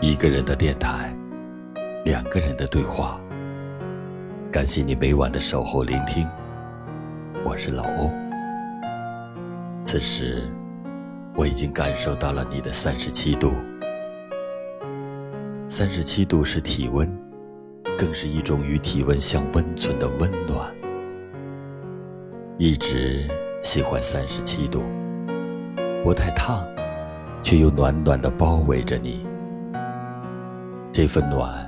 一个人的电台，两个人的对话。感谢你每晚的守候聆听，我是老欧。此时，我已经感受到了你的三十七度。三十七度是体温，更是一种与体温相温存的温暖。一直喜欢三十七度，不太烫，却又暖暖的包围着你。这份暖，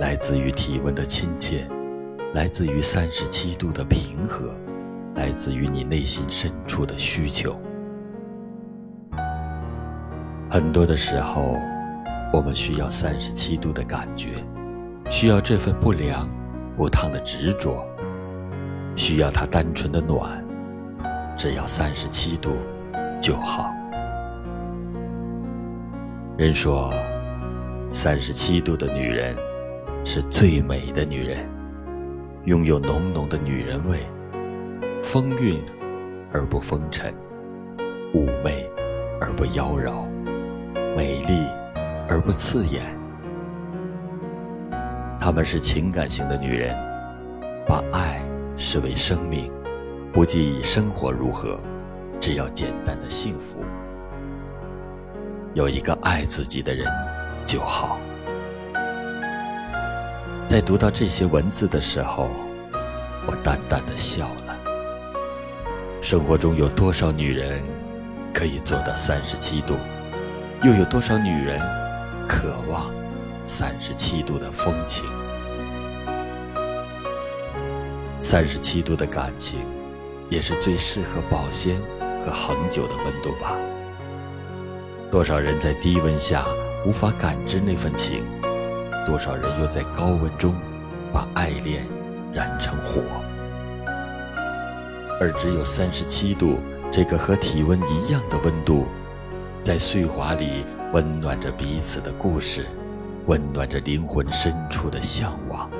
来自于体温的亲切，来自于三十七度的平和，来自于你内心深处的需求。很多的时候，我们需要三十七度的感觉，需要这份不凉不烫的执着，需要它单纯的暖，只要三十七度就好。人说。三十七度的女人，是最美的女人，拥有浓浓的女人味，风韵而不风尘，妩媚而不妖娆，美丽而不刺眼。她们是情感型的女人，把爱视为生命，不计生活如何，只要简单的幸福。有一个爱自己的人。就好。在读到这些文字的时候，我淡淡的笑了。生活中有多少女人可以做到三十七度？又有多少女人渴望三十七度的风情？三十七度的感情，也是最适合保鲜和恒久的温度吧？多少人在低温下？无法感知那份情，多少人又在高温中把爱恋燃成火，而只有三十七度这个和体温一样的温度，在岁华里温暖着彼此的故事，温暖着灵魂深处的向往。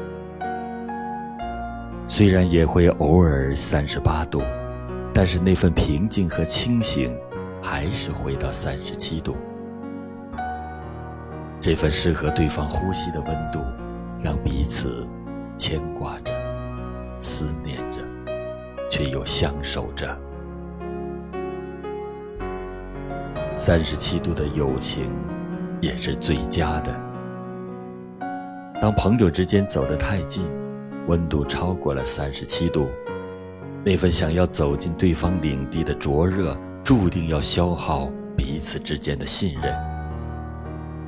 虽然也会偶尔三十八度，但是那份平静和清醒，还是回到三十七度。这份适合对方呼吸的温度，让彼此牵挂着、思念着，却又相守着。三十七度的友情也是最佳的。当朋友之间走得太近，温度超过了三十七度，那份想要走进对方领地的灼热，注定要消耗彼此之间的信任。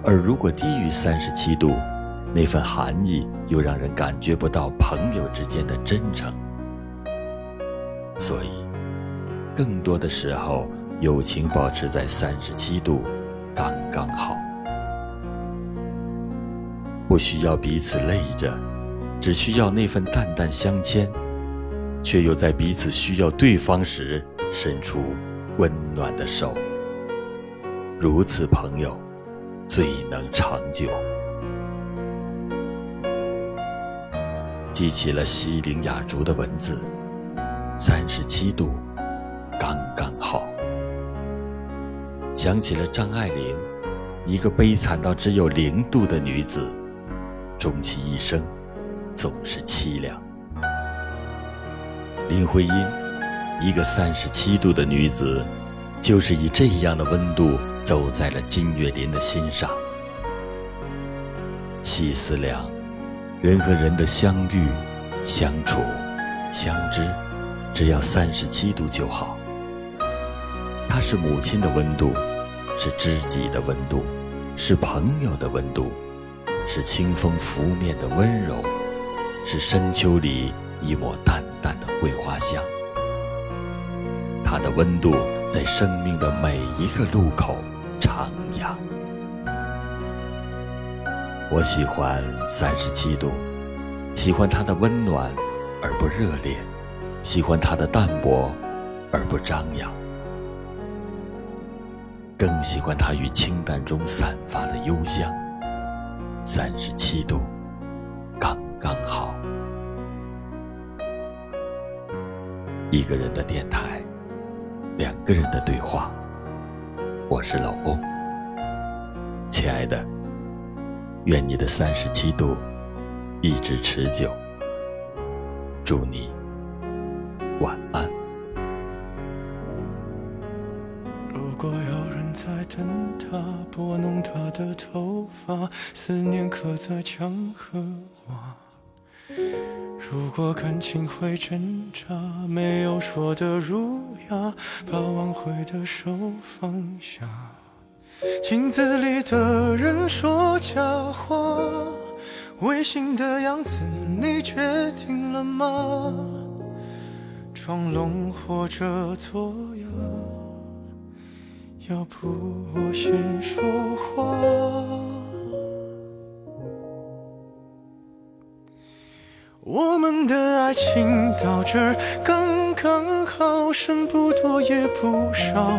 而如果低于三十七度，那份寒意又让人感觉不到朋友之间的真诚。所以，更多的时候，友情保持在三十七度，刚刚好。不需要彼此累着，只需要那份淡淡相牵，却又在彼此需要对方时伸出温暖的手。如此朋友。最能长久。记起了西陵雅竹的文字，三十七度，刚刚好。想起了张爱玲，一个悲惨到只有零度的女子，终其一生，总是凄凉。林徽因，一个三十七度的女子，就是以这样的温度。走在了金岳霖的心上。细思量，人和人的相遇、相处、相知，只要三十七度就好。它是母亲的温度，是知己的温度，是朋友的温度，是清风拂面的温柔，是深秋里一抹淡淡的桂花香。它的温度在生命的每一个路口。徜徉。我喜欢三十七度，喜欢它的温暖而不热烈，喜欢它的淡泊而不张扬，更喜欢它与清淡中散发的幽香。三十七度，刚刚好。一个人的电台，两个人的对话。我是老欧，亲爱的，愿你的三十七度一直持久。祝你晚安。如果有人在等他，拨弄他的头发，思念刻在墙和瓦。如果感情会挣扎，没有说的儒雅，把挽回的手放下。镜子里的人说假话，违心的样子你决定了吗？装聋或者作哑，要不我先说话。我们的爱情到这刚刚好，剩不多也不少，